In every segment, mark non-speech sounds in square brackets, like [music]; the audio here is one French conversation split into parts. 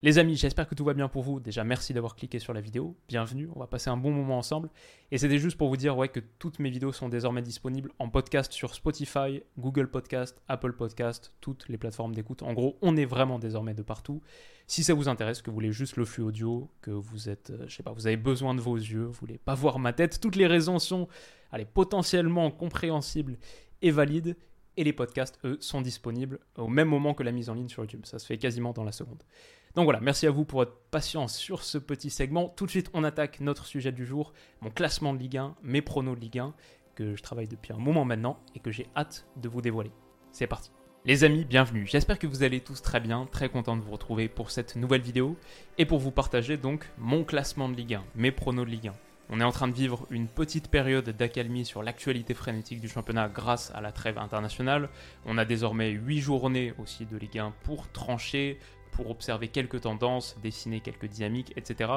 Les amis, j'espère que tout va bien pour vous. Déjà, merci d'avoir cliqué sur la vidéo. Bienvenue, on va passer un bon moment ensemble. Et c'était juste pour vous dire que toutes mes vidéos sont désormais disponibles en podcast sur Spotify, Google Podcast, Apple Podcast, toutes les plateformes d'écoute. En gros, on est vraiment désormais de partout. Si ça vous intéresse, que vous voulez juste le flux audio, que vous êtes, euh, je sais pas, vous avez besoin de vos yeux, vous voulez pas voir ma tête, toutes les raisons sont, allez, potentiellement compréhensibles et valides. Et les podcasts, eux, sont disponibles au même moment que la mise en ligne sur YouTube. Ça se fait quasiment dans la seconde. Donc voilà, merci à vous pour votre patience sur ce petit segment. Tout de suite, on attaque notre sujet du jour, mon classement de Ligue 1, mes pronos de Ligue 1, que je travaille depuis un moment maintenant et que j'ai hâte de vous dévoiler. C'est parti. Les amis, bienvenue. J'espère que vous allez tous très bien, très content de vous retrouver pour cette nouvelle vidéo et pour vous partager donc mon classement de Ligue 1, mes pronos de Ligue 1. On est en train de vivre une petite période d'accalmie sur l'actualité frénétique du championnat grâce à la trêve internationale. On a désormais 8 journées aussi de Ligue 1 pour trancher, pour observer quelques tendances, dessiner quelques dynamiques, etc.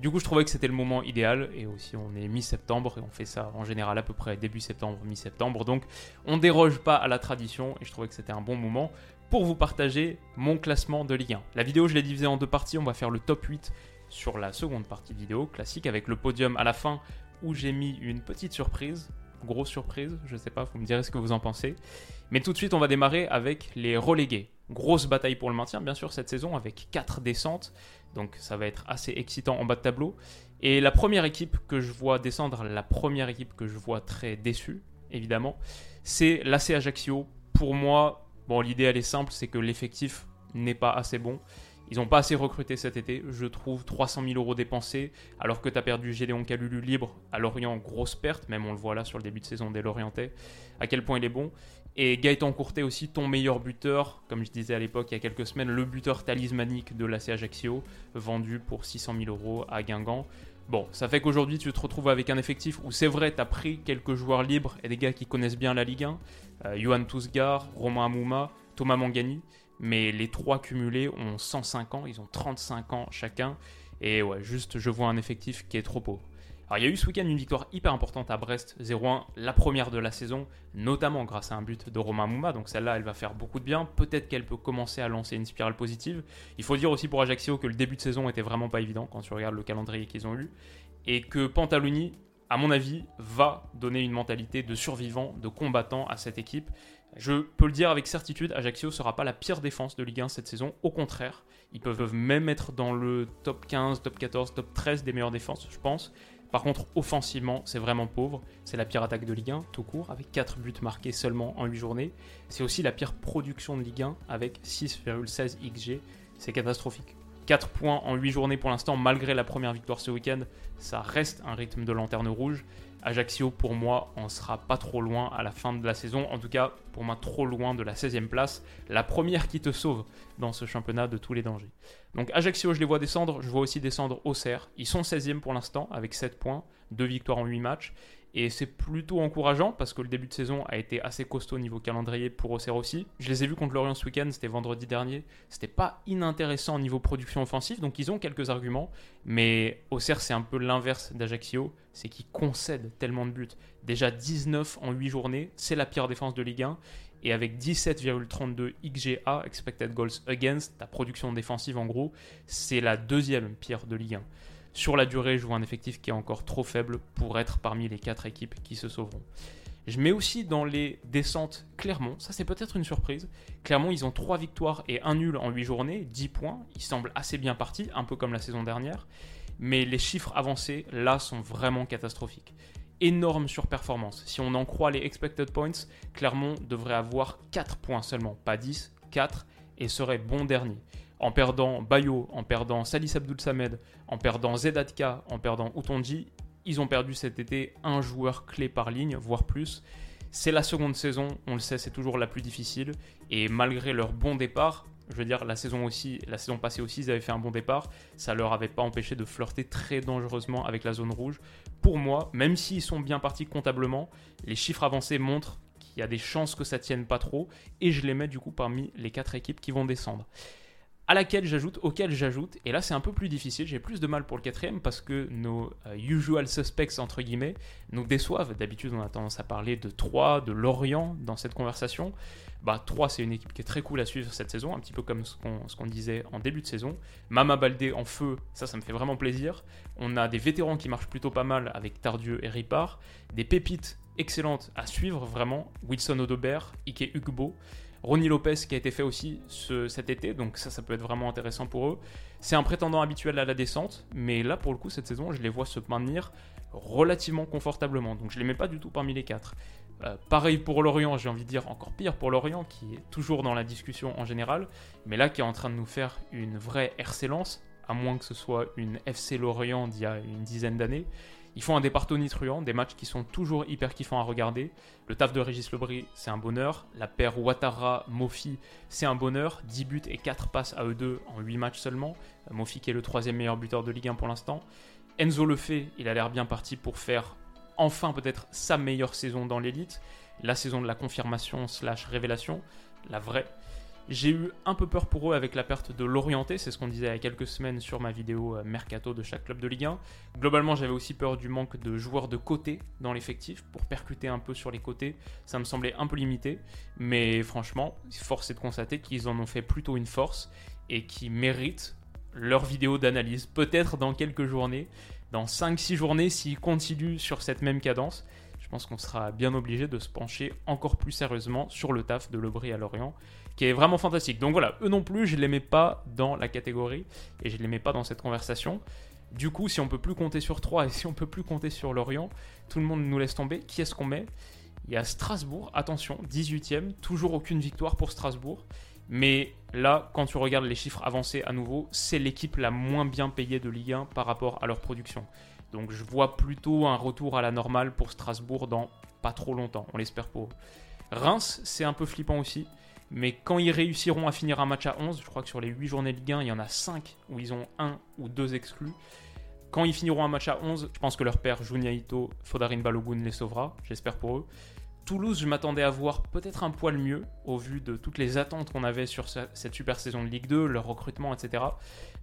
Du coup, je trouvais que c'était le moment idéal, et aussi on est mi-septembre, et on fait ça en général à peu près début septembre, mi-septembre, donc on déroge pas à la tradition, et je trouvais que c'était un bon moment pour vous partager mon classement de Ligue 1. La vidéo, je l'ai divisée en deux parties, on va faire le top 8 sur la seconde partie vidéo, classique, avec le podium à la fin, où j'ai mis une petite surprise, grosse surprise, je sais pas, vous me direz ce que vous en pensez. Mais tout de suite, on va démarrer avec les relégués. Grosse bataille pour le maintien, bien sûr, cette saison, avec 4 descentes. Donc ça va être assez excitant en bas de tableau. Et la première équipe que je vois descendre, la première équipe que je vois très déçue, évidemment, c'est l'AC Ajaccio. Pour moi, bon, l'idée elle est simple, c'est que l'effectif n'est pas assez bon. Ils n'ont pas assez recruté cet été, je trouve 300 000 euros dépensés, alors que tu as perdu Gédéon Calulu libre à Lorient, grosse perte, même on le voit là sur le début de saison des Lorientais, à quel point il est bon. Et Gaëtan Courtet aussi, ton meilleur buteur, comme je disais à l'époque il y a quelques semaines, le buteur talismanique de l'AC Ajaccio, vendu pour 600 000 euros à Guingamp. Bon, ça fait qu'aujourd'hui tu te retrouves avec un effectif où c'est vrai, tu as pris quelques joueurs libres et des gars qui connaissent bien la Ligue 1, euh, Johan Tousgar, Romain Amouma, Thomas Mangani, mais les trois cumulés ont 105 ans, ils ont 35 ans chacun, et ouais, juste je vois un effectif qui est trop pauvre. Alors il y a eu ce week-end une victoire hyper importante à Brest, 0-1, la première de la saison, notamment grâce à un but de Romain Mouma, donc celle-là elle va faire beaucoup de bien, peut-être qu'elle peut commencer à lancer une spirale positive. Il faut dire aussi pour Ajaccio que le début de saison était vraiment pas évident quand tu regardes le calendrier qu'ils ont eu, et que Pantaloni, à mon avis, va donner une mentalité de survivant, de combattant à cette équipe. Je peux le dire avec certitude, Ajaccio sera pas la pire défense de Ligue 1 cette saison. Au contraire, ils peuvent même être dans le top 15, top 14, top 13 des meilleures défenses, je pense. Par contre, offensivement, c'est vraiment pauvre. C'est la pire attaque de Ligue 1, tout court, avec 4 buts marqués seulement en 8 journées. C'est aussi la pire production de Ligue 1, avec 6,16 XG. C'est catastrophique. 4 points en 8 journées pour l'instant, malgré la première victoire ce week-end. Ça reste un rythme de lanterne rouge. Ajaccio, pour moi, en sera pas trop loin à la fin de la saison. En tout cas, pour moi, trop loin de la 16e place. La première qui te sauve dans ce championnat de tous les dangers. Donc Ajaccio, je les vois descendre. Je vois aussi descendre Auxerre. Ils sont 16e pour l'instant, avec 7 points, 2 victoires en 8 matchs. Et c'est plutôt encourageant parce que le début de saison a été assez costaud niveau calendrier pour Auxerre aussi. Je les ai vus contre Lorient ce week-end, c'était vendredi dernier. C'était pas inintéressant au niveau production offensive, donc ils ont quelques arguments. Mais Auxerre, c'est un peu l'inverse d'Ajaccio, c'est qu'ils concèdent tellement de buts. Déjà 19 en 8 journées, c'est la pire défense de Ligue 1. Et avec 17,32 XGA, Expected Goals Against, ta production défensive en gros, c'est la deuxième pire de Ligue 1. Sur la durée, je vois un effectif qui est encore trop faible pour être parmi les 4 équipes qui se sauveront. Je mets aussi dans les descentes Clermont, ça c'est peut-être une surprise. Clermont, ils ont 3 victoires et 1 nul en 8 journées, 10 points, ils semblent assez bien partis, un peu comme la saison dernière. Mais les chiffres avancés, là, sont vraiment catastrophiques. Énorme surperformance. Si on en croit les expected points, Clermont devrait avoir 4 points seulement, pas 10, 4, et serait bon dernier en perdant Bayo, en perdant Salis Abdul Samed, en perdant Zedatka, en perdant Utonji, ils ont perdu cet été un joueur clé par ligne, voire plus. C'est la seconde saison, on le sait, c'est toujours la plus difficile. Et malgré leur bon départ, Je veux dire, la saison, aussi, la saison passée aussi, ils avaient fait un bon départ. Ça leur avait pas empêché de flirter très dangereusement avec la zone rouge. Pour moi, même s'ils sont bien partis comptablement, les chiffres avancés montrent qu'il y a des chances que ça tienne pas trop. Et je les mets du coup parmi les quatre équipes qui vont descendre à laquelle j'ajoute, auquel j'ajoute, et là c'est un peu plus difficile, j'ai plus de mal pour le quatrième parce que nos euh, usual suspects, entre guillemets, nous déçoivent. D'habitude on a tendance à parler de 3, de Lorient dans cette conversation. Bah 3 c'est une équipe qui est très cool à suivre cette saison, un petit peu comme ce qu'on disait en début de saison. Mama Baldé en feu, ça ça me fait vraiment plaisir. On a des vétérans qui marchent plutôt pas mal avec Tardieu et Ripard, des pépites excellentes à suivre vraiment, Wilson Odobert, Ike Ugbo. Ronnie Lopez qui a été fait aussi cet été, donc ça, ça peut être vraiment intéressant pour eux. C'est un prétendant habituel à la descente, mais là, pour le coup, cette saison, je les vois se maintenir relativement confortablement, donc je les mets pas du tout parmi les quatre. Euh, pareil pour Lorient, j'ai envie de dire encore pire pour Lorient, qui est toujours dans la discussion en général, mais là qui est en train de nous faire une vraie RC Lens, à moins que ce soit une FC Lorient d'il y a une dizaine d'années. Ils font un départ tonitruant, des matchs qui sont toujours hyper kiffants à regarder. Le taf de Régis Lebris, c'est un bonheur. La paire Ouattara-Mofi, c'est un bonheur. 10 buts et 4 passes à eux deux en 8 matchs seulement. Mofi qui est le troisième meilleur buteur de Ligue 1 pour l'instant. Enzo le fait, il a l'air bien parti pour faire enfin peut-être sa meilleure saison dans l'élite. La saison de la confirmation slash révélation, la vraie. J'ai eu un peu peur pour eux avec la perte de l'orienté, c'est ce qu'on disait il y a quelques semaines sur ma vidéo euh, mercato de chaque club de Ligue 1. Globalement, j'avais aussi peur du manque de joueurs de côté dans l'effectif pour percuter un peu sur les côtés. Ça me semblait un peu limité, mais franchement, force est de constater qu'ils en ont fait plutôt une force et qui méritent leur vidéo d'analyse. Peut-être dans quelques journées, dans 5-6 journées, s'ils continuent sur cette même cadence je pense qu'on sera bien obligé de se pencher encore plus sérieusement sur le taf de Lebris à Lorient, qui est vraiment fantastique. Donc voilà, eux non plus, je ne les mets pas dans la catégorie et je ne les mets pas dans cette conversation. Du coup, si on peut plus compter sur 3 et si on peut plus compter sur Lorient, tout le monde nous laisse tomber. Qui est-ce qu'on met? Il y a Strasbourg, attention, 18ème, toujours aucune victoire pour Strasbourg. Mais là, quand tu regardes les chiffres avancés à nouveau, c'est l'équipe la moins bien payée de Ligue 1 par rapport à leur production. Donc je vois plutôt un retour à la normale pour Strasbourg dans pas trop longtemps, on l'espère pour eux. Reims, c'est un peu flippant aussi, mais quand ils réussiront à finir un match à 11, je crois que sur les 8 journées de Ligue 1, il y en a 5 où ils ont un ou deux exclus. Quand ils finiront un match à 11, je pense que leur père Junia Ito, Fodarin Balogun les sauvera, j'espère pour eux. Toulouse, je m'attendais à voir peut-être un poil mieux au vu de toutes les attentes qu'on avait sur cette super saison de Ligue 2, leur recrutement, etc.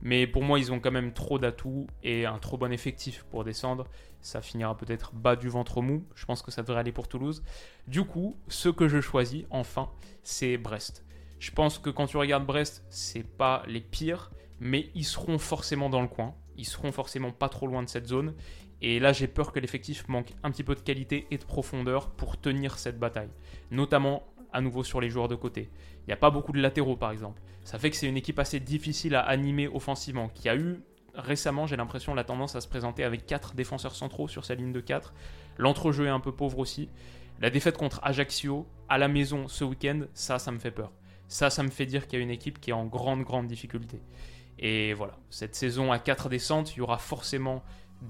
Mais pour moi, ils ont quand même trop d'atouts et un trop bon effectif pour descendre. Ça finira peut-être bas du ventre mou. Je pense que ça devrait aller pour Toulouse. Du coup, ce que je choisis, enfin, c'est Brest. Je pense que quand tu regardes Brest, c'est pas les pires, mais ils seront forcément dans le coin. Ils seront forcément pas trop loin de cette zone. Et là, j'ai peur que l'effectif manque un petit peu de qualité et de profondeur pour tenir cette bataille. Notamment, à nouveau, sur les joueurs de côté. Il n'y a pas beaucoup de latéraux, par exemple. Ça fait que c'est une équipe assez difficile à animer offensivement, qui a eu récemment, j'ai l'impression, la tendance à se présenter avec 4 défenseurs centraux sur sa ligne de 4. L'entrejeu est un peu pauvre aussi. La défaite contre Ajaccio à la maison ce week-end, ça, ça me fait peur. Ça, ça me fait dire qu'il y a une équipe qui est en grande, grande difficulté. Et voilà, cette saison à 4 descentes, il y aura forcément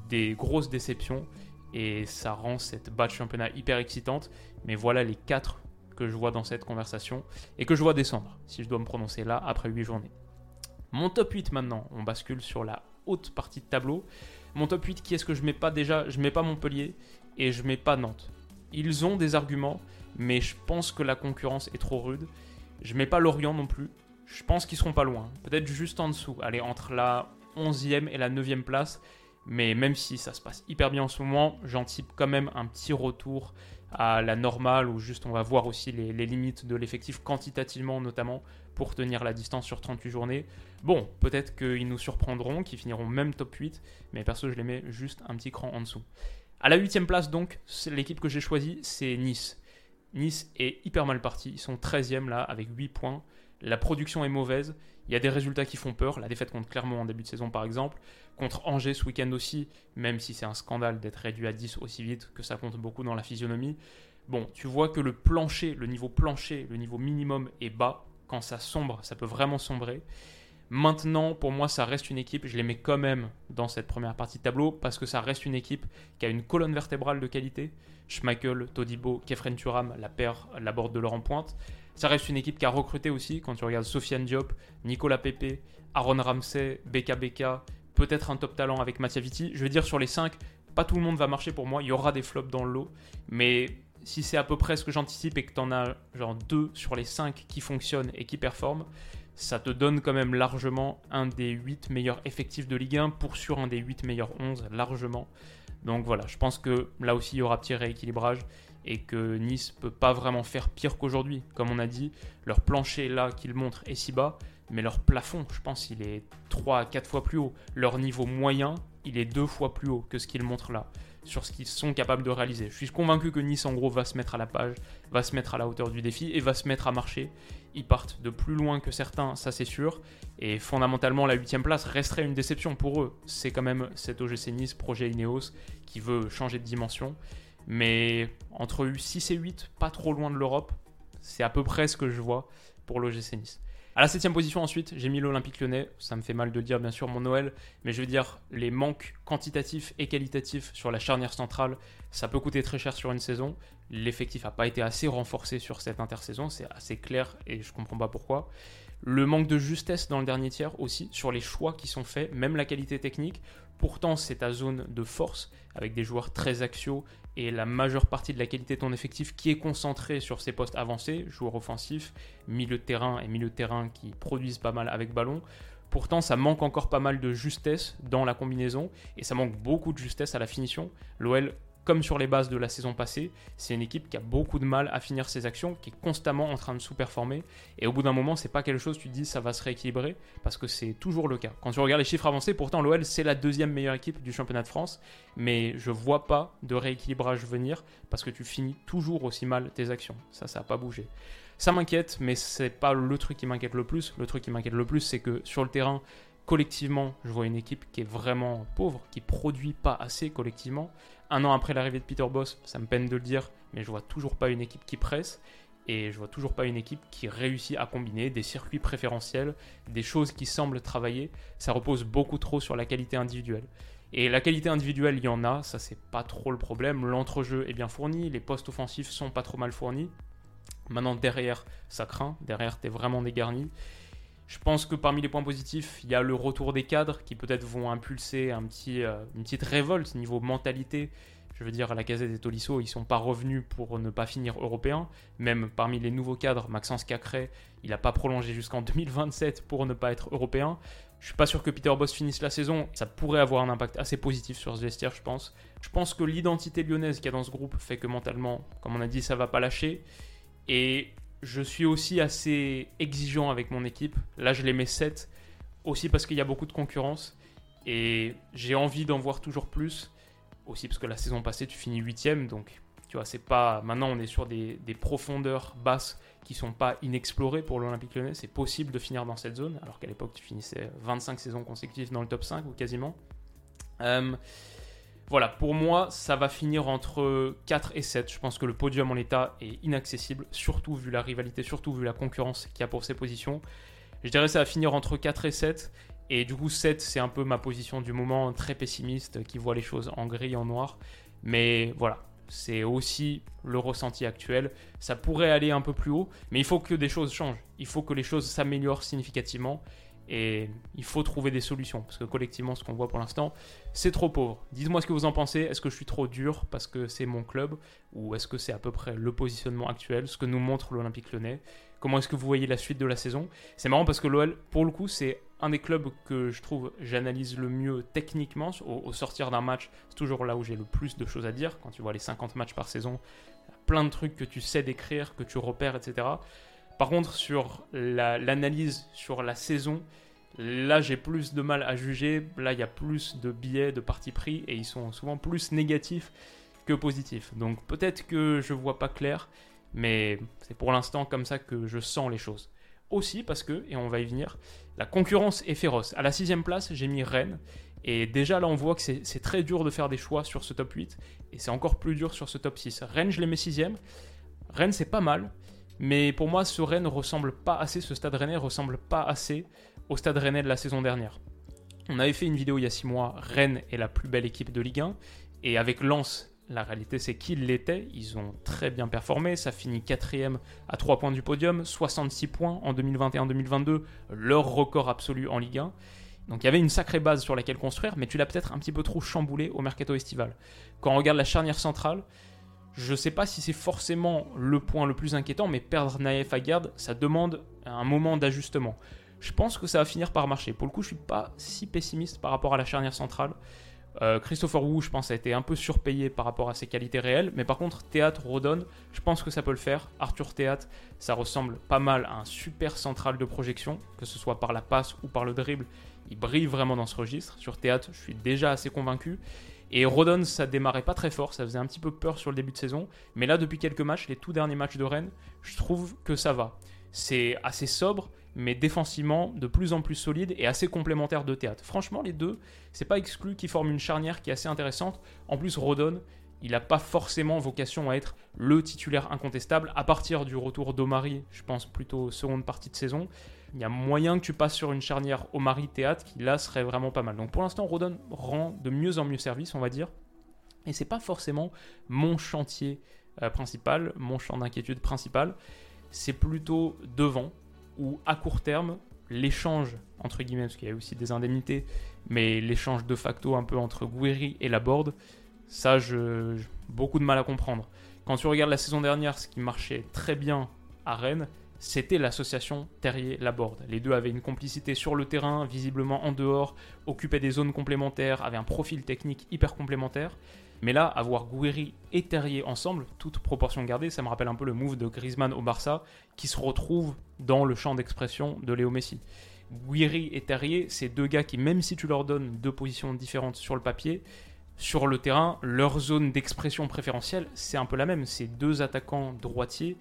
des grosses déceptions et ça rend cette bas championnat hyper excitante. Mais voilà les 4 que je vois dans cette conversation et que je vois descendre, si je dois me prononcer là, après 8 journées. Mon top 8 maintenant, on bascule sur la haute partie de tableau. Mon top 8, qui est-ce que je mets pas déjà? Je mets pas Montpellier et je mets pas Nantes. Ils ont des arguments, mais je pense que la concurrence est trop rude. Je mets pas Lorient non plus. Je pense qu'ils seront pas loin. Peut-être juste en dessous. Allez, entre la 11e et la 9e place. Mais même si ça se passe hyper bien en ce moment, j'anticipe quand même un petit retour à la normale où juste on va voir aussi les, limites de l'effectif quantitativement notamment pour tenir la distance sur 38 journées. Bon, peut-être qu'ils nous surprendront, qu'ils finiront même top 8, mais perso je les mets juste un petit cran en dessous. À la 8 place donc, l'équipe que j'ai choisie, c'est Nice. Nice est hyper mal parti, ils sont 13e là avec 8 points. La production est mauvaise, il y a des résultats qui font peur, la défaite contre Clermont en début de saison par exemple, contre Angers ce week-end aussi, même si c'est un scandale d'être réduit à 10 aussi vite, que ça compte beaucoup dans la physionomie. Bon, tu vois que le plancher, le niveau plancher, le niveau minimum est bas. Quand ça sombre, ça peut vraiment sombrer. Maintenant, pour moi, ça reste une équipe, je les mets quand même dans cette première partie de tableau, parce que ça reste une équipe qui a une colonne vertébrale de qualité. Schmeichel, Todibo, Kefren Turam, la paire, la borde de leur en pointe. Ça reste une équipe qui a recruté aussi, quand tu regardes Sofiane Diop, Nicolas Pepe, Aaron Ramsey, Beka Beka, peut-être un top talent avec Mattia Vitti. Je veux dire, sur les 5, pas tout le monde va marcher pour moi. Il y aura des flops dans le lot. Mais si c'est à peu près ce que j'anticipe et que tu en as genre 2 sur les 5 qui fonctionnent et qui performent, ça te donne quand même largement un des 8 meilleurs effectifs de Ligue 1 pour sur un des 8 meilleurs 11, largement. Donc voilà, je pense que là aussi il y aura petit rééquilibrage et que Nice peut pas vraiment faire pire qu'aujourd'hui. Comme on a dit, leur plancher là qu'ils montrent est si bas, mais leur plafond, je pense, il est 3 à 4 fois plus haut. Leur niveau moyen, il est 2 fois plus haut que ce qu'ils montrent là, sur ce qu'ils sont capables de réaliser. Je suis convaincu que Nice, en gros, va se mettre à la page, va se mettre à la hauteur du défi et va se mettre à marcher. Ils partent de plus loin que certains, ça c'est sûr. Et fondamentalement, la 8 place resterait une déception pour eux. C'est quand même cet OGC Nice, projet Ineos, qui veut changer de dimension. Mais entre 6 et 8, pas trop loin de l'Europe, c'est à peu près ce que je vois pour l'OGC Nice. À la septième position ensuite, j'ai mis l'Olympique lyonnais. Ça me fait mal de dire bien sûr mon Noël, mais je veux dire les manques quantitatifs et qualitatifs sur la charnière centrale, ça peut coûter très cher sur une saison. L'effectif n'a pas été assez renforcé sur cette intersaison, c'est assez clair et je comprends pas pourquoi. Le manque de justesse dans le dernier tiers aussi, sur les choix qui sont faits, même la qualité technique. Pourtant, c'est ta zone de force, avec des joueurs très axiaux et la majeure partie de la qualité de ton effectif qui est concentrée sur ces postes avancés, joueurs offensifs, milieu de terrain et milieu de terrain qui produisent pas mal avec ballon. Pourtant, ça manque encore pas mal de justesse dans la combinaison et ça manque beaucoup de justesse à la finition. L'OL comme sur les bases de la saison passée, c'est une équipe qui a beaucoup de mal à finir ses actions, qui est constamment en train de sous-performer. Et au bout d'un moment, c'est pas quelque chose, tu te dis, ça va se rééquilibrer, parce que c'est toujours le cas. Quand tu regardes les chiffres avancés, pourtant l'OL, c'est la deuxième meilleure équipe du championnat de France, mais je vois pas de rééquilibrage venir, parce que tu finis toujours aussi mal tes actions. Ça, ça n'a pas bougé. Ça m'inquiète, mais c'est pas le truc qui m'inquiète le plus. Le truc qui m'inquiète le plus, c'est que sur le terrain, collectivement, je vois une équipe qui est vraiment pauvre, qui produit pas assez collectivement. Un an après l'arrivée de Peter Boss, ça me peine de le dire, mais je vois toujours pas une équipe qui presse et je vois toujours pas une équipe qui réussit à combiner des circuits préférentiels, des choses qui semblent travailler. Ça repose beaucoup trop sur la qualité individuelle. Et la qualité individuelle, il y en a, ça c'est pas trop le problème. L'entrejeu est bien fourni, les postes offensifs sont pas trop mal fournis. Maintenant derrière, ça craint, derrière t'es vraiment dégarni. Je pense que parmi les points positifs, il y a le retour des cadres qui peut-être vont impulser un petit, euh, une petite révolte niveau mentalité. Je veux dire, la casette des Tolisso, ils sont pas revenus pour ne pas finir européen. Même parmi les nouveaux cadres, Maxence Cacré, il n'a pas prolongé jusqu'en [laughs] 2027 pour ne pas être européen. Je suis pas sûr que Peter Boss finisse la saison. Ça pourrait avoir un impact assez positif sur ce vestiaire, je pense. Je pense que l'identité lyonnaise qu'il y a dans ce groupe fait que mentalement, comme on a dit, ça va pas lâcher. Et je suis aussi assez exigeant avec mon équipe. Là, je les mets 7, aussi parce qu'il y a beaucoup de concurrence. Et j'ai envie d'en voir toujours plus. Aussi parce que la saison passée, tu finis 8ème. Donc, tu vois, c'est pas. Maintenant, on est sur des, profondeurs basses qui sont pas inexplorées pour l'Olympique lyonnais. C'est possible de finir dans cette zone. Alors qu'à l'époque, tu finissais 25 saisons consécutives dans le top 5 ou quasiment. Euh, voilà, pour moi, ça va finir entre 4 et 7. Je pense que le podium en l'état est inaccessible, surtout vu la rivalité, surtout vu la concurrence qu'il y a pour ces positions. Je dirais que ça va finir entre 4 et 7. Et du coup, 7, c'est un peu ma position du moment, très pessimiste, qui voit les choses en gris, en noir. Mais voilà, c'est aussi le ressenti actuel. Ça pourrait aller un peu plus haut, mais il faut que des choses changent. Il faut que les choses s'améliorent significativement. Et il faut trouver des solutions, parce que collectivement, ce qu'on voit pour l'instant, c'est trop pauvre. Dites-moi ce que vous en pensez. Est-ce que je suis trop dur parce que c'est mon club, ou est-ce que c'est à peu près le positionnement actuel, ce que nous montre l'Olympique lyonnais? Comment est-ce que vous voyez la suite de la saison? C'est marrant parce que l'OL, pour le coup, c'est un des clubs que je trouve j'analyse le mieux techniquement. Au, sortir d'un match, c'est toujours là où j'ai le plus de choses à dire. Quand tu vois les 50 matchs par saison, plein de trucs que tu sais décrire, que tu repères, etc. Par contre, sur l'analyse sur la saison, là j'ai plus de mal à juger. Là, il y a plus de billets, de parti pris, et ils sont souvent plus négatifs que positifs. Donc peut-être que je vois pas clair, mais c'est pour l'instant comme ça que je sens les choses. Aussi parce que, et on va y venir, la concurrence est féroce. À la sixième place, j'ai mis Rennes. Et déjà là, on voit que c'est très dur de faire des choix sur ce top 8. Et c'est encore plus dur sur ce top 6. Rennes, je les mets sixième. Rennes, c'est pas mal. Mais pour moi, ce Rennes ressemble pas assez, ce stade rennais ressemble pas assez au stade rennais de la saison dernière. On avait fait une vidéo il y a 6 mois, Rennes est la plus belle équipe de Ligue 1, et avec Lens, La réalité, c'est qu'ils l'étaient. Ils ont très bien performé. Ça finit quatrième à 3 points du podium, 66 points en 2021-2022, leur record absolu en Ligue 1. Donc il y avait une sacrée base sur laquelle construire, mais tu l'as peut-être un petit peu trop chamboulé au mercato estival. Quand on regarde la charnière centrale, je ne sais pas si c'est forcément le point le plus inquiétant, mais perdre Naïf Agard, ça demande un moment d'ajustement. Je pense que ça va finir par marcher. Pour le coup, je suis pas si pessimiste par rapport à la charnière centrale. Euh, Christopher Wu, je pense, a été un peu surpayé par rapport à ses qualités réelles. Mais par contre, Théâtre, Rodon, je pense que ça peut le faire. Arthur Théâtre, ça ressemble pas mal à un super central de projection, que ce soit par la passe ou par le dribble. Il brille vraiment dans ce registre. Sur Théâtre, je suis déjà assez convaincu. Et Rodon, ça démarrait pas très fort, ça faisait un petit peu peur sur le début de saison. Mais là, depuis quelques matchs, les tout derniers matchs de Rennes, je trouve que ça va. C'est assez sobre, mais défensivement de plus en plus solide et assez complémentaire de théâtre. Franchement, les deux, c'est pas exclu qu'ils forment une charnière qui est assez intéressante. En plus, Rodon, il n'a pas forcément vocation à être le titulaire incontestable. À partir du retour d'Omari, je pense plutôt seconde partie de saison, il y a moyen que tu passes sur une charnière Omari-Théâtre qui là serait vraiment pas mal. Donc pour l'instant, Rodon rend de mieux en mieux service, on va dire. Et c'est pas forcément mon chantier euh, principal, mon champ d'inquiétude principal. C'est plutôt devant, ou à court terme, l'échange, entre guillemets, parce qu'il y a aussi des indemnités, mais l'échange de facto un peu entre Guéry et Laborde, ça, j'ai beaucoup de mal à comprendre. Quand tu regardes la saison dernière, ce qui marchait très bien à Rennes, c'était l'association Terrier-Laborde. Les deux avaient une complicité sur le terrain, visiblement en dehors, occupaient des zones complémentaires, avaient un profil technique hyper complémentaire. Mais là, avoir Guiri et Terrier ensemble, toute proportion gardée, ça me rappelle un peu le move de Griezmann au Barça, qui se retrouve dans le champ d'expression de Léo Messi. Guiri et Terrier, c'est deux gars qui, même si tu leur donnes deux positions différentes sur le papier, sur le terrain, leur zone d'expression préférentielle, c'est un peu la même. C'est deux attaquants droitiers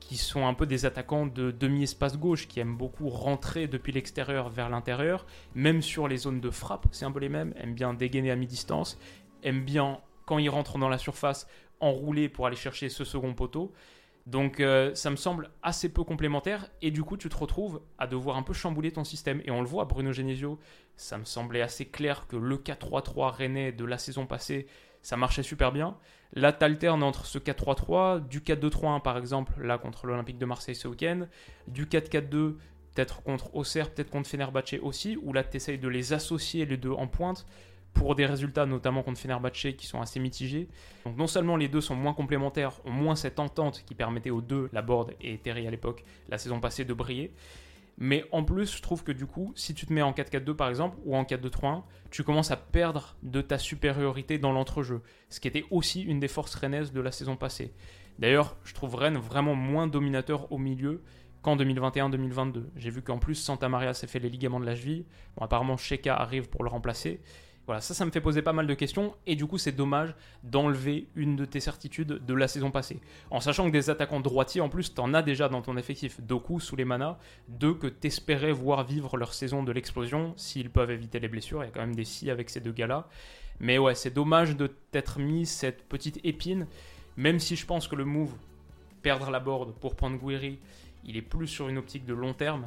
qui sont un peu des attaquants de demi-espace gauche, qui aiment beaucoup rentrer depuis l'extérieur vers l'intérieur, même sur les zones de frappe, c'est un peu les mêmes, aiment bien dégainer à mi-distance, aiment bien, quand ils rentrent dans la surface, enrouler pour aller chercher ce second poteau. Donc euh, ça me semble assez peu complémentaire et du coup tu te retrouves à devoir un peu chambouler ton système. Et on le voit, Bruno Genesio, ça me semblait assez clair que le 4-3-3 rennais de la saison passée, ça marchait super bien. Là, tu alternes entre ce 4-3-3, du 4-2-3-1 par exemple, là contre l'Olympique de Marseille ce week-end, du 4-4-2, peut-être contre Auxerre, peut-être contre Fenerbahce aussi, où là tu essayes de les associer les deux en pointe pour des résultats notamment contre Fenerbahce qui sont assez mitigés. Donc non seulement les deux sont moins complémentaires, ont moins cette entente qui permettait aux deux, la Board et Terry à l'époque, la saison passée, de briller, mais en plus, je trouve que du coup, si tu te mets en 4-4-2 par exemple, ou en 4-2-3-1, tu commences à perdre de ta supériorité dans l'entrejeu. Ce qui était aussi une des forces rennaises de la saison passée. D'ailleurs, je trouve Rennes vraiment moins dominateur au milieu qu'en 2021-2022. J'ai vu qu'en plus, Santa Maria s'est fait les ligaments de la cheville. Bon, apparemment, Sheka arrive pour le remplacer. Voilà, ça, ça me fait poser pas mal de questions et du coup, c'est dommage d'enlever une de tes certitudes de la saison passée. En sachant que des attaquants droitiers, en plus, t'en as déjà dans ton effectif. Doku, sous les manas, deux que t'espérais voir vivre leur saison de l'explosion s'ils peuvent éviter les blessures. Il y a quand même des si avec ces deux gars-là. Mais ouais, c'est dommage de t'être mis cette petite épine, même si je pense que le move, perdre la board pour prendre Guiri, il est plus sur une optique de long terme.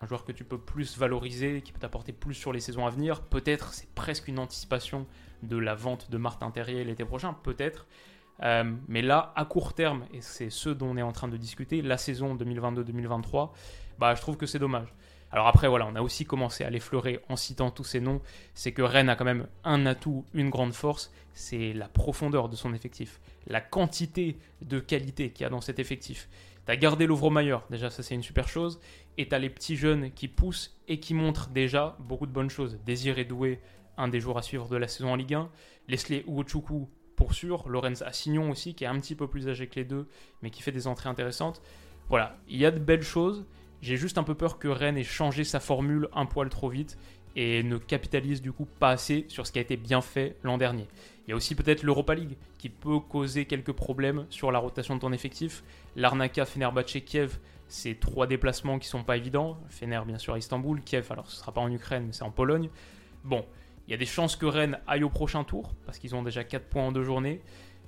un joueur que tu peux plus valoriser, qui peut t'apporter plus sur les saisons à venir. Peut-être c'est presque une anticipation de la vente de Martin Terrier l'été prochain, peut-être. Euh, mais là, à court terme, et c'est ce dont on est en train de discuter, la saison 2022-2023, bah, je trouve que c'est dommage. Alors après, voilà, on a aussi commencé à l'effleurer en citant tous ces noms. C'est que Rennes a quand même un atout, une grande force, c'est la profondeur de son effectif, la quantité de qualité qu'il y a dans cet effectif. T'as gardé Louvre-Mailleur, déjà ça c'est une super chose, et t'as les petits jeunes qui poussent et qui montrent déjà beaucoup de bonnes choses. Désiré Doué, un des joueurs à suivre de la saison en Ligue 1, Leslie Uochukwu pour sûr, Lorenz Assignon aussi, qui est un petit peu plus âgé que les deux, mais qui fait des entrées intéressantes. Voilà, il y a de belles choses, j'ai juste un peu peur que Rennes ait changé sa formule un poil trop vite et ne capitalise du coup pas assez sur ce qui a été bien fait l'an dernier. Il y a aussi peut-être l'Europa League qui peut causer quelques problèmes sur la rotation de ton effectif. L'Arnaka, Fenerbahce, Kiev, c'est trois déplacements qui sont pas évidents. Fener bien sûr à Istanbul, Kiev alors ce sera pas en Ukraine mais c'est en Pologne. Bon, il y a des chances que Rennes aille au prochain tour parce qu'ils ont déjà 4 points en deux journées.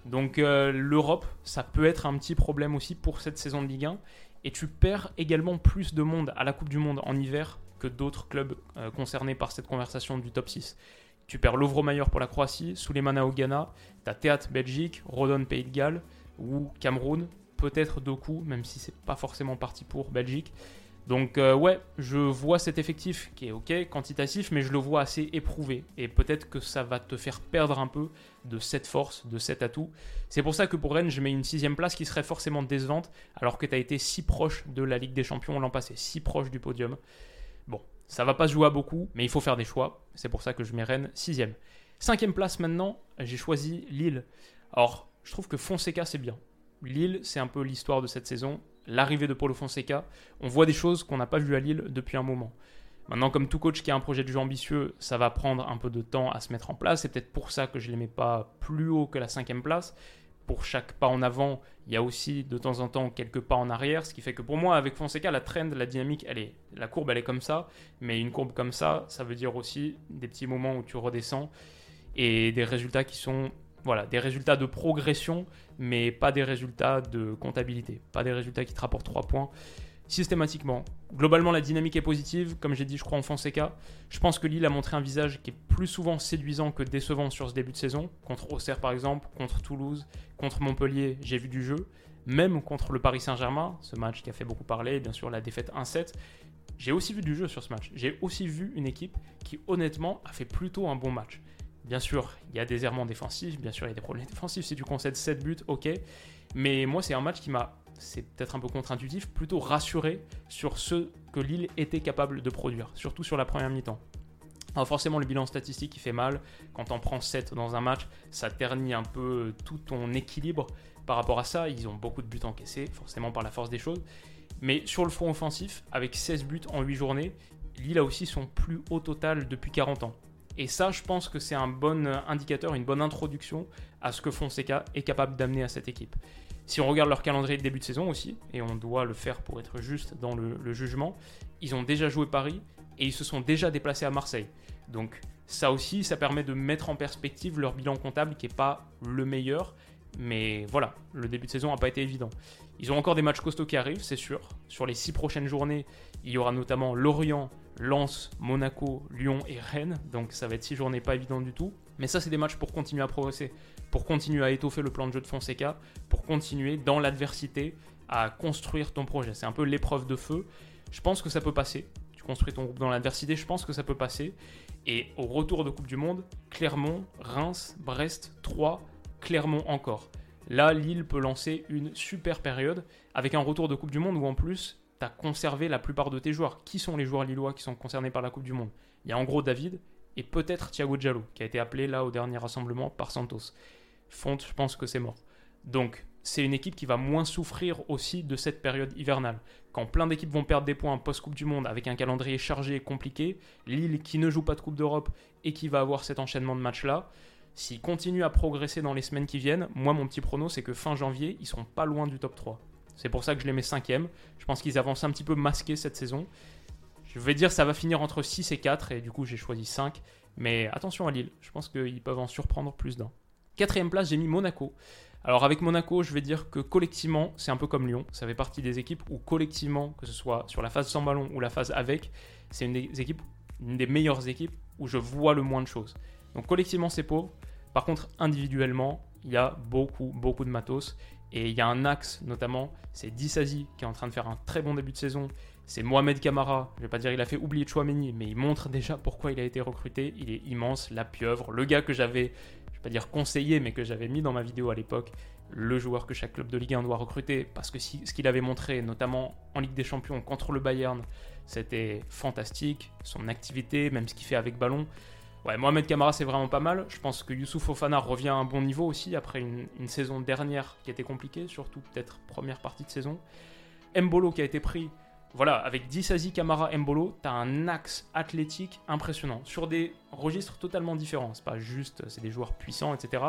Donc euh, l'Europe, ça peut être un petit problème aussi pour cette saison de Ligue 1. Et tu perds également plus de monde à la Coupe du Monde en hiver que d'autres clubs euh, concernés par cette conversation du top 6. Tu perds Lovro-Mayer pour la Croatie, Souleymana au Ghana, t'as Théâtre Belgique, Rodon Pays de Galles ou Cameroun, peut-être Doku, même si c'est pas forcément parti pour Belgique. Donc euh, ouais, je vois cet effectif qui est ok, quantitatif, mais je le vois assez éprouvé. Et peut-être que ça va te faire perdre un peu de cette force, de cet atout. C'est pour ça que pour Rennes, je mets une sixième place qui serait forcément décevante, alors que tu as été si proche de la Ligue des Champions l'an passé, si proche du podium. Bon, ça va pas se jouer à beaucoup, mais il faut faire des choix. C'est pour ça que je mets Rennes sixième. Cinquième place maintenant, j'ai choisi Lille. Alors, je trouve que Fonseca c'est bien. Lille, c'est un peu l'histoire de cette saison l'arrivée de Paulo Fonseca, on voit des choses qu'on n'a pas vues à Lille depuis un moment. Maintenant, comme tout coach qui a un projet de jeu ambitieux, ça va prendre un peu de temps à se mettre en place. C'est peut-être pour ça que je ne les mets pas plus haut que la cinquième place. Pour chaque pas en avant, il y a aussi de temps en temps quelques pas en arrière, ce qui fait que pour moi, avec Fonseca, la trend, la dynamique, elle est, la courbe, elle est comme ça. Mais une courbe comme ça, ça veut dire aussi des petits moments où tu redescends et des résultats qui sont voilà, des résultats de progression, mais pas des résultats de comptabilité, pas des résultats qui te rapportent 3 points systématiquement. Globalement, la dynamique est positive, comme j'ai dit, je crois en Fonseca. Je pense que Lille a montré un visage qui est plus souvent séduisant que décevant sur ce début de saison. Contre Auxerre, par exemple, contre Toulouse, contre Montpellier, j'ai vu du jeu. Même contre le Paris Saint-Germain, ce match qui a fait beaucoup parler, bien sûr la défaite 1-7. J'ai aussi vu du jeu sur ce match. J'ai aussi vu une équipe qui, honnêtement, a fait plutôt un bon match. Bien sûr, il y a des errements défensifs, bien sûr, il y a des problèmes défensifs. Si tu concèdes 7 buts, ok. Mais moi, c'est un match qui m'a, c'est peut-être un peu contre-intuitif, plutôt rassuré sur ce que Lille était capable de produire, surtout sur la première mi-temps. Alors forcément, le bilan statistique, il fait mal. Quand on prend 7 dans un match, ça ternit un peu tout ton équilibre par rapport à ça. Ils ont beaucoup de buts encaissés, forcément par la force des choses. Mais sur le front offensif, avec 16 buts en 8 journées, Lille a aussi son plus haut total depuis 40 ans. Et ça, je pense que c'est un bon indicateur, une bonne introduction à ce que Fonseca est capable d'amener à cette équipe. Si on regarde leur calendrier de début de saison aussi, et on doit le faire pour être juste dans le, jugement, ils ont déjà joué Paris et ils se sont déjà déplacés à Marseille. Donc ça aussi, ça permet de mettre en perspective leur bilan comptable qui n'est pas le meilleur, mais voilà, le début de saison n'a pas été évident. Ils ont encore des matchs costauds qui arrivent, c'est sûr. Sur les six prochaines journées, il y aura notamment Lorient, Lens, Monaco, Lyon et Rennes. Donc ça va être six journées pas évidentes du tout. Mais ça, c'est des matchs pour continuer à progresser, pour continuer à étoffer le plan de jeu de Fonseca, pour continuer dans l'adversité à construire ton projet. C'est un peu l'épreuve de feu. Je pense que ça peut passer. Tu construis ton groupe dans l'adversité, je pense que ça peut passer. Et au retour de Coupe du Monde, Clermont, Reims, Brest, Troyes, Clermont encore. Là, Lille peut lancer une super période avec un retour de Coupe du Monde où en plus, tu as conservé la plupart de tes joueurs. Qui sont les joueurs lillois qui sont concernés par la Coupe du Monde? Il y a en gros David et peut-être Thiago Diallo qui a été appelé là au dernier rassemblement par Santos. Fonte, je pense que c'est mort. Donc, c'est une équipe qui va moins souffrir aussi de cette période hivernale. Quand plein d'équipes vont perdre des points post-Coupe du Monde avec un calendrier chargé et compliqué, Lille qui ne joue pas de Coupe d'Europe et qui va avoir cet enchaînement de matchs-là, S'ils continuent à progresser dans les semaines qui viennent, moi mon petit prono c'est que fin janvier, ils seront pas loin du top 3. C'est pour ça que je les mets cinquième. Je pense qu'ils avancent un petit peu masqués cette saison. Je vais dire ça va finir entre 6 et 4 et du coup j'ai choisi 5. Mais attention à Lille, je pense qu'ils peuvent en surprendre plus d'un. Quatrième place, j'ai mis Monaco. Alors avec Monaco, je vais dire que collectivement, c'est un peu comme Lyon. Ça fait partie des équipes où collectivement, que ce soit sur la phase sans ballon ou la phase avec, c'est une des des meilleures équipes où je vois le moins de choses. Donc collectivement, c'est pauvre. Par contre, individuellement, il y a beaucoup, beaucoup de matos. Et il y a un axe notamment, c'est Dissasi qui est en train de faire un très bon début de saison. C'est Mohamed Kamara, je vais pas dire il a fait oublier Chouameni, mais il montre déjà pourquoi il a été recruté. Il est immense, la pieuvre, le gars que j'avais, je vais pas dire conseillé, mais que j'avais mis dans ma vidéo à l'époque, le joueur que chaque club de Ligue 1 doit recruter, parce que ce qu'il avait montré, notamment en Ligue des Champions contre le Bayern, c'était fantastique. Son activité, même ce qu'il fait avec ballon, Ouais, Mohamed Kamara, c'est vraiment pas mal. Je pense que Youssouf Ofana revient à un bon niveau aussi après une, saison dernière qui était compliquée, surtout peut-être première partie de saison. Mbolo qui a été pris, voilà, avec Disasi, Kamara, Mbolo, tu as un axe athlétique impressionnant sur des registres totalement différents. C'est pas juste, c'est des joueurs puissants, etc.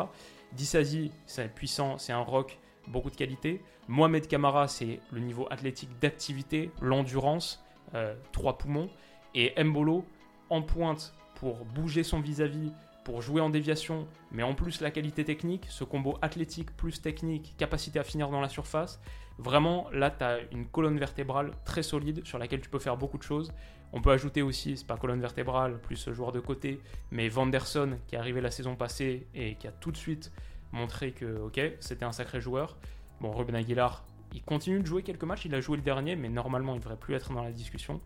Disasi, c'est puissant, c'est un rock, beaucoup de qualité. Mohamed Kamara, c'est le niveau athlétique d'activité, l'endurance, euh, trois poumons. Et Mbolo, en pointe pour bouger son vis-à-vis, pour jouer en déviation, mais en plus la qualité technique, ce combo athlétique plus technique, capacité à finir dans la surface, vraiment là tu as une colonne vertébrale très solide sur laquelle tu peux faire beaucoup de choses. On peut ajouter aussi, c'est pas colonne vertébrale, plus joueur de côté, mais Vanderson qui est arrivé la saison passée et qui a tout de suite montré que ok, c'était un sacré joueur. Bon, Ruben Aguilar, il continue de jouer quelques matchs, il a joué le dernier, mais normalement il devrait plus être dans la discussion.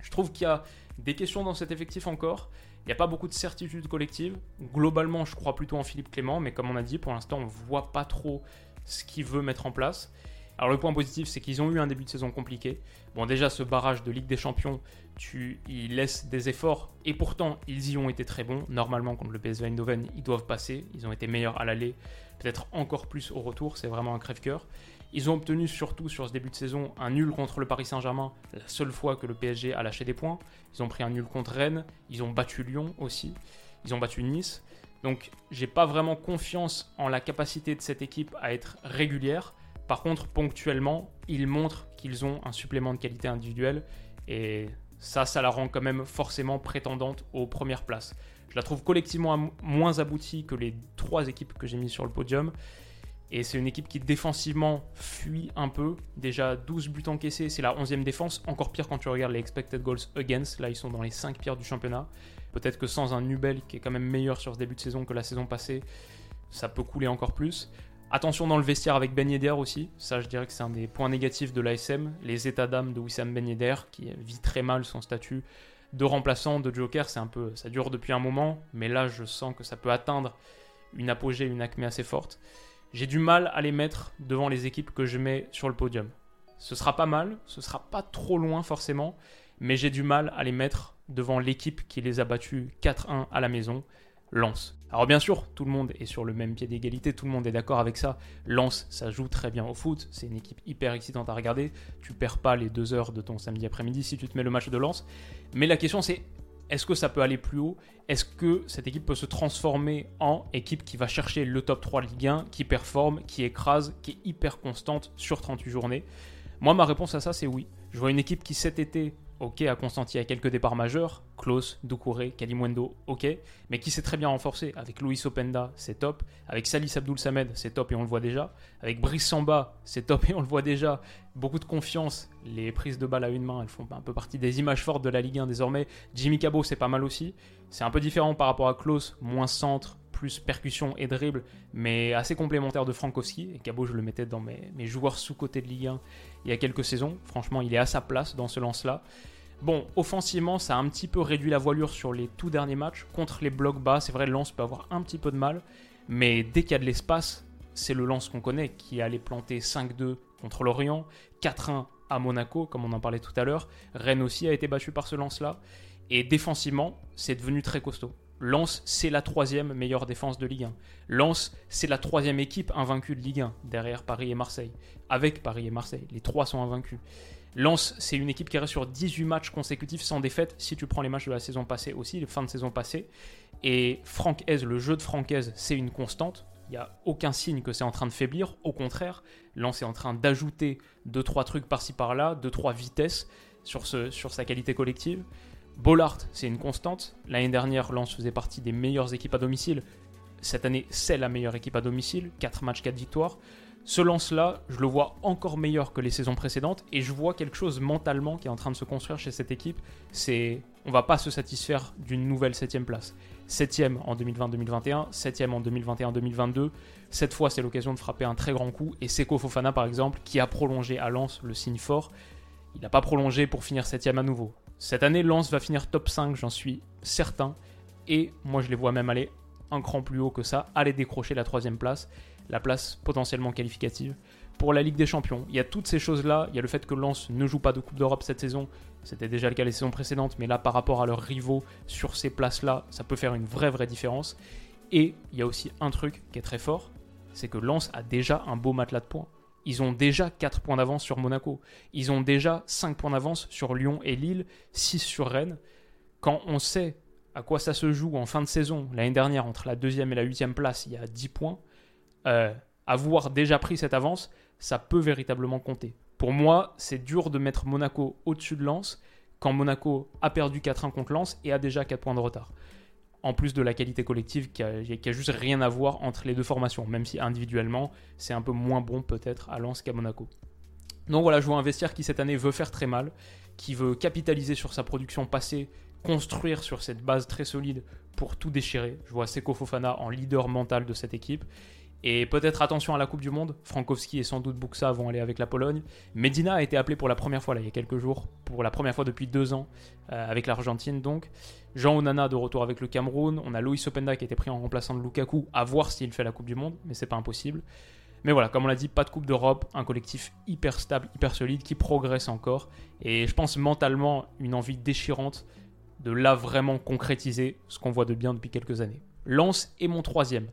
Je trouve qu'il y a des questions dans cet effectif encore. Il n'y a pas beaucoup de certitude collective. Globalement, je crois plutôt en Philippe Clément, mais comme on a dit, pour l'instant, on ne voit pas trop ce qu'il veut mettre en place. Alors le point positif, c'est qu'ils ont eu un début de saison compliqué. Bon, déjà, ce barrage de Ligue des Champions, tu y laisses des efforts, et pourtant, ils y ont été très bons. Normalement, contre le PSV Eindhoven, ils doivent passer. Ils ont été meilleurs à l'aller, peut-être encore plus au retour. C'est vraiment un crève-cœur. Ils ont obtenu surtout sur ce début de saison un nul contre le Paris Saint-Germain, la seule fois que le PSG a lâché des points. Ils ont pris un nul contre Rennes, ils ont battu Lyon aussi, ils ont battu Nice. Donc j'ai pas vraiment confiance en la capacité de cette équipe à être régulière. Par contre, ponctuellement, ils montrent qu'ils ont un supplément de qualité individuelle et ça, ça la rend quand même forcément prétendante aux premières places. Je la trouve collectivement moins aboutie que les trois équipes que j'ai mises sur le podium. Et c'est une équipe qui défensivement fuit un peu. Déjà 12 buts encaissés, c'est la 11e défense. Encore pire quand tu regardes les expected goals against. Là, ils sont dans les 5 pires du championnat. Peut-être que sans un Nubel qui est quand même meilleur sur ce début de saison que la saison passée, ça peut couler encore plus. Attention dans le vestiaire avec Ben Yedder aussi. Ça, je dirais que c'est un des points négatifs de l'ASM. Les états d'âme de Wissam Ben Yedder qui vit très mal son statut de remplaçant, de joker. C'est un peu, ça dure depuis un moment, mais là, je sens que ça peut atteindre une apogée, une acmé assez forte j'ai du mal à les mettre devant les équipes que je mets sur le podium. Ce sera pas mal, ce sera pas trop loin forcément, mais j'ai du mal à les mettre devant l'équipe qui les a battus 4-1 à la maison, Lens. Alors bien sûr, tout le monde est sur le même pied d'égalité, tout le monde est d'accord avec ça. Lens, ça joue très bien au foot, c'est une équipe hyper excitante à regarder. Tu perds pas les deux heures de ton samedi après-midi si tu te mets le match de Lens. Mais la question c'est est-ce que ça peut aller plus haut? Est-ce que cette équipe peut se transformer en équipe qui va chercher le top 3 Ligue 1, qui performe, qui écrase, qui est hyper constante sur 38 journées? Moi, ma réponse à ça, c'est oui. Je vois une équipe qui cet été ok, a consenti à quelques départs majeurs, Klaus, Doucouré, Kalimwendo, ok, mais qui s'est très bien renforcé. Avec Luis Openda, c'est top. Avec Salis Abdoul Samed, c'est top et on le voit déjà. Avec Brice Samba, c'est top et on le voit déjà. Beaucoup de confiance. Les prises de balle à une main, elles font un peu partie des images fortes de la Ligue 1 désormais. Jimmy Cabot, c'est pas mal aussi. C'est un peu différent par rapport à Klaus, moins centre, plus percussion et dribble, mais assez complémentaire de Frankowski. Et Cabot, je le mettais dans mes, mes joueurs sous-côté de Ligue 1 il y a quelques saisons. Franchement, il est à sa place dans ce lance-là. Bon, offensivement, ça a un petit peu réduit la voilure sur les tout derniers matchs. Contre les blocs bas, c'est vrai, le lance peut avoir un petit peu de mal. Mais dès qu'il y a de l'espace, c'est le lance qu'on connaît, qui allait planter 5-2 contre l'Orient, 4-1 à Monaco, comme on en parlait tout à l'heure. Rennes aussi a été battu par ce lance-là. Et défensivement, c'est devenu très costaud. Lens, c'est la troisième meilleure défense de Ligue 1. Lens, c'est la troisième équipe invaincue de Ligue 1, derrière Paris et Marseille. Avec Paris et Marseille, les trois sont invaincus. Lens, c'est une équipe qui reste sur 18 matchs consécutifs sans défaite, si tu prends les matchs de la saison passée aussi, les fins de saison passée. Et Francaise, le jeu de Francaise, c'est une constante. Il n'y a aucun signe que c'est en train de faiblir. Au contraire, Lens est en train d'ajouter 2-3 trucs par-ci par-là, 2-3 vitesses sur sa qualité collective. Bollard, c'est une constante. L'année dernière, Lens faisait partie des meilleures équipes à domicile. Cette année, c'est la meilleure équipe à domicile. 4 matchs, 4 victoires. Ce lance-là, je le vois encore meilleur que les saisons précédentes et je vois quelque chose mentalement qui est en train de se construire chez cette équipe. C'est, on va pas se satisfaire d'une nouvelle septième place. Septième en 2020-2021, septième en 2021-2022. Cette fois, c'est l'occasion de frapper un très grand coup. Et Seko Fofana, par exemple, qui a prolongé à Lens le signe fort, il n'a pas prolongé pour finir septième à nouveau. Cette année, Lens va finir top 5, j'en suis certain. Et moi, je les vois même aller un cran plus haut que ça, aller décrocher la troisième place, la place potentiellement qualificative pour la Ligue des Champions. Il y a toutes ces choses-là. Il y a le fait que Lens ne joue pas de Coupe d'Europe cette saison. C'était déjà le cas les saisons précédentes, mais là, par rapport à leurs rivaux sur ces places-là, ça peut faire une vraie, vraie différence. Et il y a aussi un truc qui est très fort, c'est que Lens a déjà un beau matelas de points. Ils ont déjà 4 points d'avance sur Monaco. Ils ont déjà 5 points d'avance sur Lyon et Lille, 6 sur Rennes. Quand on sait à quoi ça se joue en fin de saison, l'année dernière, entre la deuxième et la huitième place, il y a 10 points, euh, avoir déjà pris cette avance, ça peut véritablement compter. Pour moi, c'est dur de mettre Monaco au-dessus de Lens quand Monaco a perdu 4-1 contre Lens et a déjà 4 points de retard. En plus de la qualité collective qui a, juste rien à voir entre les deux formations, même si individuellement c'est un peu moins bon peut-être à Lens qu'à Monaco. Donc voilà, je vois un vestiaire qui cette année veut faire très mal, qui veut capitaliser sur sa production passée, construire sur cette base très solide pour tout déchirer. Je vois Seko Fofana en leader mental de cette équipe. Et peut-être attention à la Coupe du Monde. Frankowski et sans doute Buxa vont aller avec la Pologne. Medina a été appelé pour la première fois là, il y a quelques jours, pour la première fois depuis deux ans, euh, avec l'Argentine donc. Jean Onana de retour avec le Cameroun. On a Loïs Openda qui a été pris en remplaçant de Lukaku, à voir s'il fait la Coupe du Monde, mais c'est pas impossible. Mais voilà, comme on l'a dit, pas de Coupe d'Europe, un collectif hyper stable, hyper solide, qui progresse encore. Et je pense mentalement une envie déchirante de là vraiment concrétiser ce qu'on voit de bien depuis quelques années. Lens est mon troisième.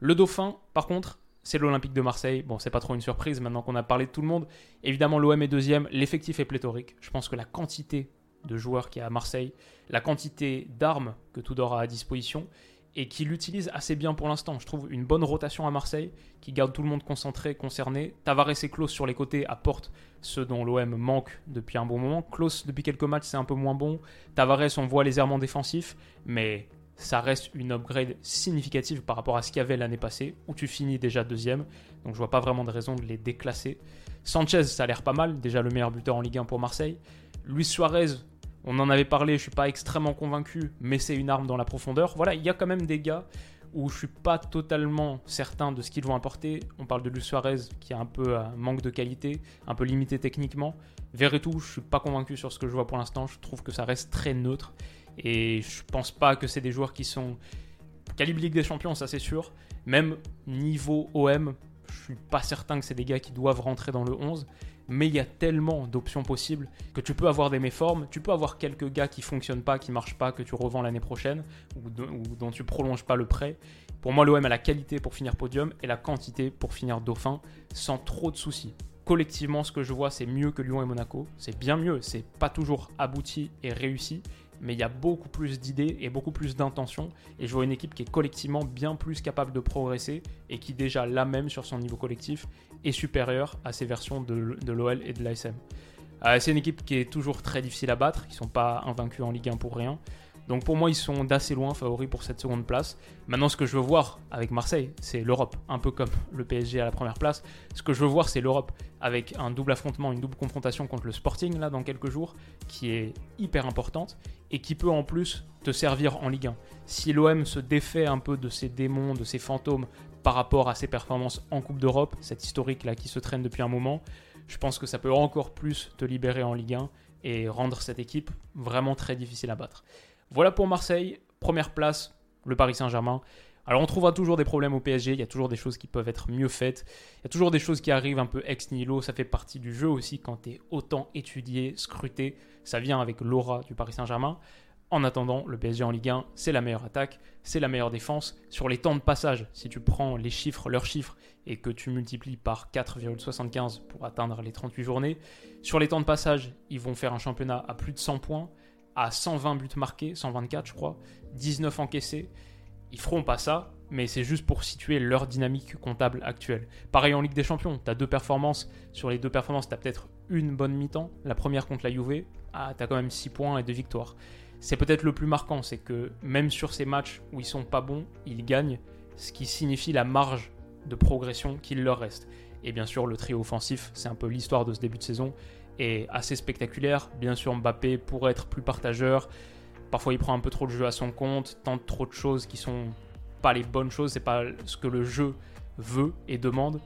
Le Dauphin, par contre, c'est l'Olympique de Marseille. Bon, c'est pas trop une surprise maintenant qu'on a parlé de tout le monde. Évidemment, l'OM est deuxième. L'effectif est pléthorique. Je pense que la quantité de joueurs qu'il y a à Marseille, la quantité d'armes que Tudor a à disposition et qu'il utilise assez bien pour l'instant. Je trouve une bonne rotation à Marseille qui garde tout le monde concentré, concerné. Tavares et Klaus sur les côtés apportent ce dont l'OM manque depuis un bon moment. Klaus, depuis quelques matchs, c'est un peu moins bon. Tavares, on voit les errements défensifs, mais ça reste une upgrade significative par rapport à ce qu'il y avait l'année passée, où tu finis déjà deuxième. Donc je vois pas vraiment de raison de les déclasser. Sanchez, ça a l'air pas mal, déjà le meilleur buteur en Ligue 1 pour Marseille. Luis Suarez, on en avait parlé, je suis pas extrêmement convaincu, mais c'est une arme dans la profondeur. Voilà, il y a quand même des gars où je suis pas totalement certain de ce qu'ils vont apporter. On parle de Luis Suarez qui a un peu un manque de qualité, un peu limité techniquement. tout, je suis pas convaincu sur ce que je vois pour l'instant. Je trouve que ça reste très neutre. Et je pense pas que c'est des joueurs qui sont calibre Ligue des Champions, ça c'est sûr. Même niveau OM, je suis pas certain que c'est des gars qui doivent rentrer dans le 11. Mais il y a tellement d'options possibles que tu peux avoir des méformes, tu peux avoir quelques gars qui fonctionnent pas, qui marchent pas, que tu revends l'année prochaine, ou, dont tu prolonges pas le prêt. Pour moi, l'OM a la qualité pour finir podium et la quantité pour finir dauphin sans trop de soucis collectivement, ce que je vois, c'est mieux que Lyon et Monaco. C'est bien mieux. C'est pas toujours abouti et réussi, mais il y a beaucoup plus d'idées et beaucoup plus d'intentions. Et je vois une équipe qui est collectivement bien plus capable de progresser et qui déjà là même sur son niveau collectif est supérieure à ces versions de, l'OL et de l'ASM. Euh, c'est une équipe qui est toujours très difficile à battre, ils ne sont pas invaincus en Ligue 1 pour rien. Donc pour moi, ils sont d'assez loin favoris pour cette seconde place. Maintenant, ce que je veux voir avec Marseille, c'est l'Europe. Un peu comme le PSG à la première place. Ce que je veux voir, c'est l'Europe avec un double affrontement, une double confrontation contre le Sporting là dans quelques jours, qui est hyper importante et qui peut en plus te servir en Ligue 1. Si l'OM se défait un peu de ses démons, de ses fantômes par rapport à ses performances en Coupe d'Europe, cette historique là qui se traîne depuis un moment, je pense que ça peut encore plus te libérer en Ligue 1 et rendre cette équipe vraiment très difficile à battre. Voilà pour Marseille, première place, le Paris Saint-Germain. Alors on trouvera toujours des problèmes au PSG, il y a toujours des choses qui peuvent être mieux faites, il y a toujours des choses qui arrivent un peu ex nihilo, ça fait partie du jeu aussi quand tu es autant étudié, scruté, ça vient avec l'aura du Paris Saint-Germain. En attendant, le PSG en Ligue 1, c'est la meilleure attaque, c'est la meilleure défense. Sur les temps de passage, si tu prends les chiffres, leurs chiffres, et que tu multiplies par 4,75 pour atteindre les 38 journées, sur les temps de passage, ils vont faire un championnat à plus de 100 points à 120 buts marqués, 124 je crois, 19 encaissés. Ils feront pas ça, mais c'est juste pour situer leur dynamique comptable actuelle. Pareil en Ligue des Champions, tu as deux performances. Sur les deux performances, tu peut-être une bonne mi-temps. La première contre la Juve, ah, tu quand même 6 points et 2 victoires. C'est peut-être le plus marquant, c'est que même sur ces matchs où ils sont pas bons, ils gagnent, ce qui signifie la marge de progression qu'il leur reste. Et bien sûr, le trio offensif, c'est un peu l'histoire de ce début de saison est assez spectaculaire. Bien sûr, Mbappé pourrait être plus partageur. Parfois, il prend un peu trop de jeu à son compte, tente trop de choses qui sont pas les bonnes choses, c'est pas ce que le jeu veut et demande.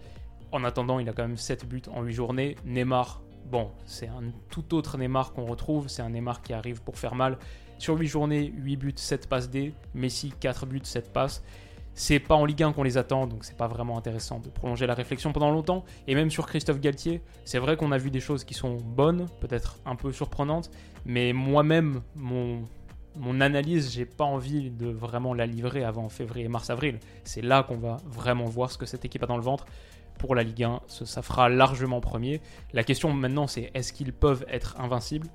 En attendant, il a quand même 7 buts en 8 journées. Neymar, bon, c'est un tout autre Neymar qu'on retrouve. C'est un Neymar qui arrive pour faire mal. Sur 8 journées, 8 buts, 7 passes D. Messi, 4 buts, 7 passes. C'est pas en Ligue 1 qu'on les attend, donc c'est pas vraiment intéressant de prolonger la réflexion pendant longtemps. Et même sur Christophe Galtier, c'est vrai qu'on a vu des choses qui sont bonnes, peut-être un peu surprenantes, mais moi-même, mon, analyse, j'ai pas envie de vraiment la livrer avant février, mars, avril. C'est là qu'on va vraiment voir ce que cette équipe a dans le ventre. pour la Ligue 1, ça fera largement premier. La question maintenant, c'est est-ce qu'ils peuvent être invincibles?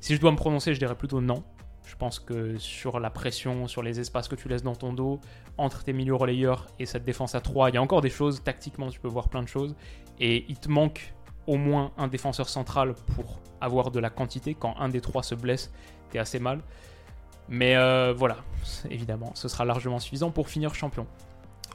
Si je dois me prononcer, je dirais plutôt non. Je pense que sur la pression, sur les espaces que tu laisses dans ton dos, entre tes milieux relayeurs et cette défense à 3, il y a encore des choses. Tactiquement, tu peux voir plein de choses. Et il te manque au moins un défenseur central pour avoir de la quantité. Quand un des trois se blesse, t'es assez mal. Mais euh, voilà, évidemment, ce sera largement suffisant pour finir champion.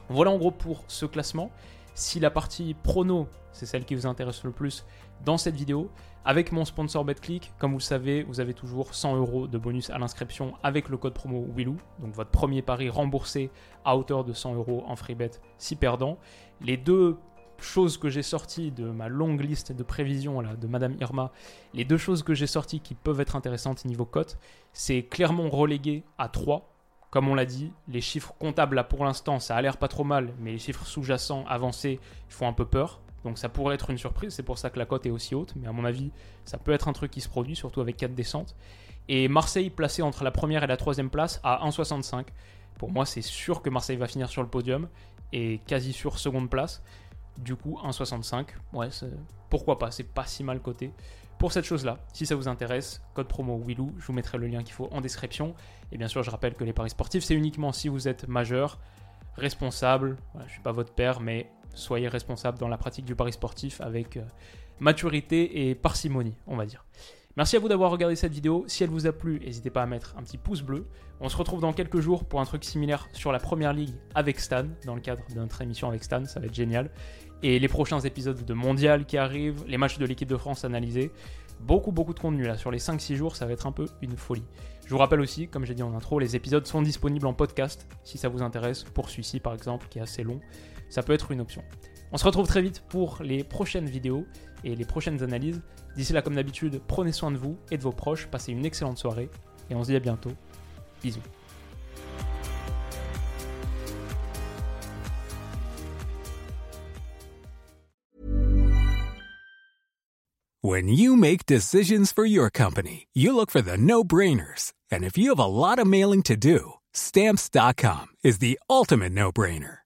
Voilà en gros pour ce classement. Si la partie prono, c'est celle qui vous intéresse le plus dans cette vidéo, avec mon sponsor BetClick, comme vous le savez, vous avez toujours 100 euros de bonus à l'inscription avec le code promo Willou. Donc votre premier pari remboursé à hauteur de 100 euros en free bet si perdant. Les deux choses que j'ai sorties de ma longue liste de prévisions de Madame Irma, les deux choses que j'ai sorties qui peuvent être intéressantes niveau cote, c'est clairement relégué à 3. Comme on l'a dit, les chiffres comptables là pour l'instant, ça a l'air pas trop mal, mais les chiffres sous-jacents avancés font un peu peur. Donc ça pourrait être une surprise, c'est pour ça que la cote est aussi haute, mais à mon avis, ça peut être un truc qui se produit, surtout avec 4 descentes. Et Marseille placé entre la première et la troisième place à 1,65. Pour moi, c'est sûr que Marseille va finir sur le podium et quasi sur seconde place. Du coup, 1,65, ouais, pourquoi pas, c'est pas si mal coté. Pour cette chose-là, si ça vous intéresse, code promo Willou, je vous mettrai le lien qu'il faut en description. Et bien sûr, je rappelle que les paris sportifs, c'est uniquement si vous êtes majeur, responsable. je ne suis pas votre père, mais soyez responsable dans la pratique du pari sportif avec euh, maturité et parcimonie, on va dire. Merci à vous d'avoir regardé cette vidéo. Si elle vous a plu, n'hésitez pas à mettre un petit pouce bleu. On se retrouve dans quelques jours pour un truc similaire sur la première ligue avec Stan, dans le cadre de notre émission avec Stan, ça va être génial et les prochains épisodes de Mondial qui arrivent, les matchs de l'équipe de France analysés. Beaucoup, beaucoup de contenu là. Sur les 5-6 jours, ça va être un peu une folie. Je vous rappelle aussi, comme j'ai dit en intro, les épisodes sont disponibles en podcast si ça vous intéresse, pour celui-ci par exemple, qui est assez long. Ça peut être une option. On se retrouve très vite pour les prochaines vidéos et les prochaines analyses. D'ici là, comme d'habitude, prenez soin de vous et de vos proches, passez une excellente soirée et on se dit à bientôt. Bisous. When you make decisions for your company, you look for the no-brainers. And if you have a lot of mailing to do, stamps.com is the ultimate no-brainer.